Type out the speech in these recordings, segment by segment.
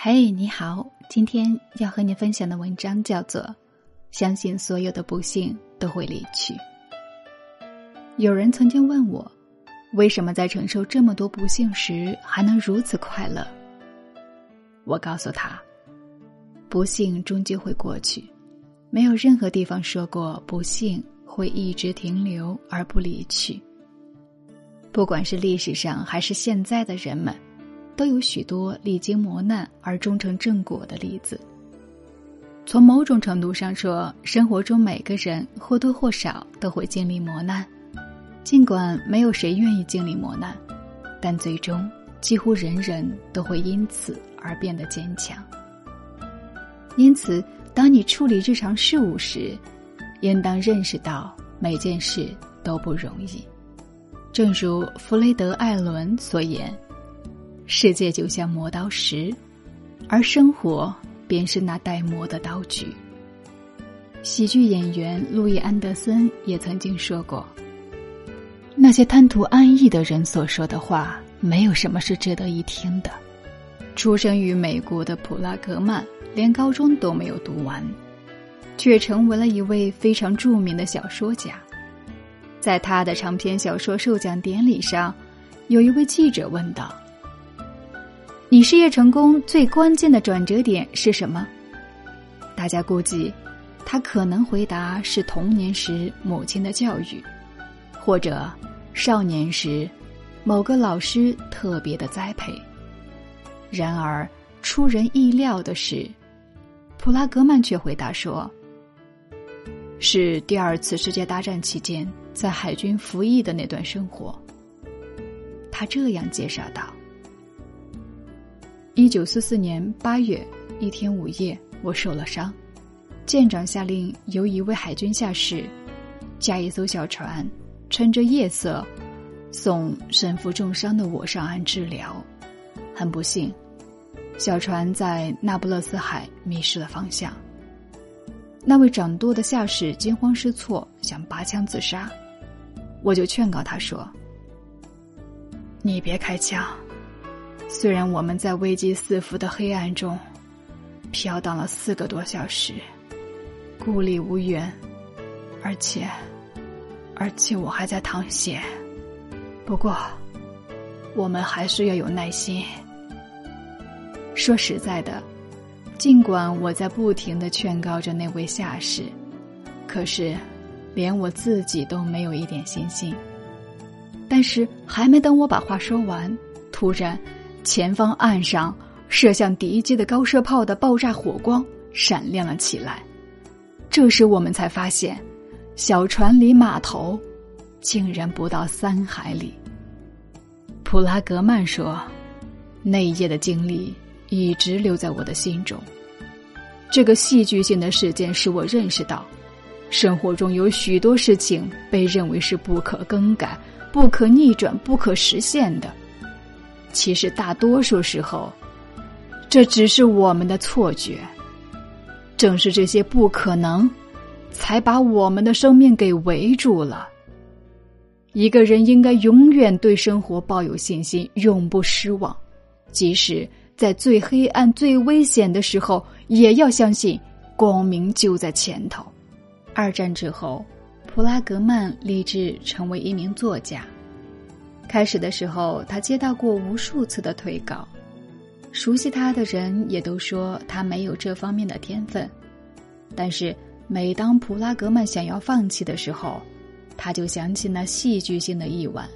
嘿，你好，今天要和你分享的文章叫做《相信所有的不幸都会离去》。有人曾经问我，为什么在承受这么多不幸时还能如此快乐？我告诉他，不幸终究会过去，没有任何地方说过不幸会一直停留而不离去。不管是历史上还是现在的人们。都有许多历经磨难而终成正果的例子。从某种程度上说，生活中每个人或多或少都会经历磨难，尽管没有谁愿意经历磨难，但最终几乎人人都会因此而变得坚强。因此，当你处理日常事务时，应当认识到每件事都不容易。正如弗雷德·艾伦所言。世界就像磨刀石，而生活便是那带磨的刀具。喜剧演员路易·安德森也曾经说过：“那些贪图安逸的人所说的话，没有什么是值得一听的。”出生于美国的普拉格曼，连高中都没有读完，却成为了一位非常著名的小说家。在他的长篇小说授奖典礼上，有一位记者问道。你事业成功最关键的转折点是什么？大家估计，他可能回答是童年时母亲的教育，或者少年时某个老师特别的栽培。然而，出人意料的是，普拉格曼却回答说：“是第二次世界大战期间在海军服役的那段生活。”他这样介绍道。一九四四年八月一天午夜，我受了伤。舰长下令由一位海军下士驾一艘小船，趁着夜色送身负重伤的我上岸治疗。很不幸，小船在那不勒斯海迷失了方向。那位掌舵的下士惊慌失措，想拔枪自杀。我就劝告他说：“你别开枪。”虽然我们在危机四伏的黑暗中飘荡了四个多小时，孤立无援，而且，而且我还在淌血。不过，我们还是要有耐心。说实在的，尽管我在不停的劝告着那位下士，可是，连我自己都没有一点信心。但是，还没等我把话说完，突然。前方岸上射向敌机的高射炮的爆炸火光闪亮了起来，这时我们才发现，小船离码头竟然不到三海里。普拉格曼说：“那一夜的经历一直留在我的心中。这个戏剧性的事件使我认识到，生活中有许多事情被认为是不可更改、不可逆转、不可实现的。”其实大多数时候，这只是我们的错觉。正是这些不可能，才把我们的生命给围住了。一个人应该永远对生活抱有信心，永不失望，即使在最黑暗、最危险的时候，也要相信光明就在前头。二战之后，普拉格曼立志成为一名作家。开始的时候，他接到过无数次的退稿，熟悉他的人也都说他没有这方面的天分。但是，每当普拉格曼想要放弃的时候，他就想起那戏剧性的一晚，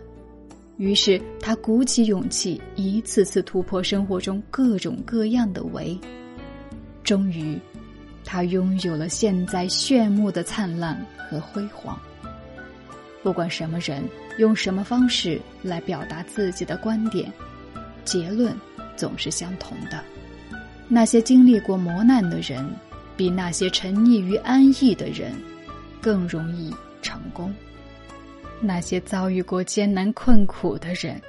于是他鼓起勇气，一次次突破生活中各种各样的围，终于，他拥有了现在炫目的灿烂和辉煌。不管什么人用什么方式来表达自己的观点，结论总是相同的：那些经历过磨难的人，比那些沉溺于安逸的人更容易成功；那些遭遇过艰难困苦的人，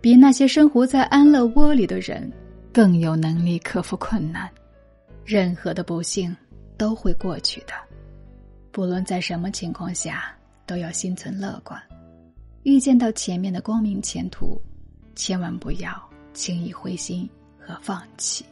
比那些生活在安乐窝里的人更有能力克服困难。任何的不幸都会过去的，不论在什么情况下。都要心存乐观，预见到前面的光明前途，千万不要轻易灰心和放弃。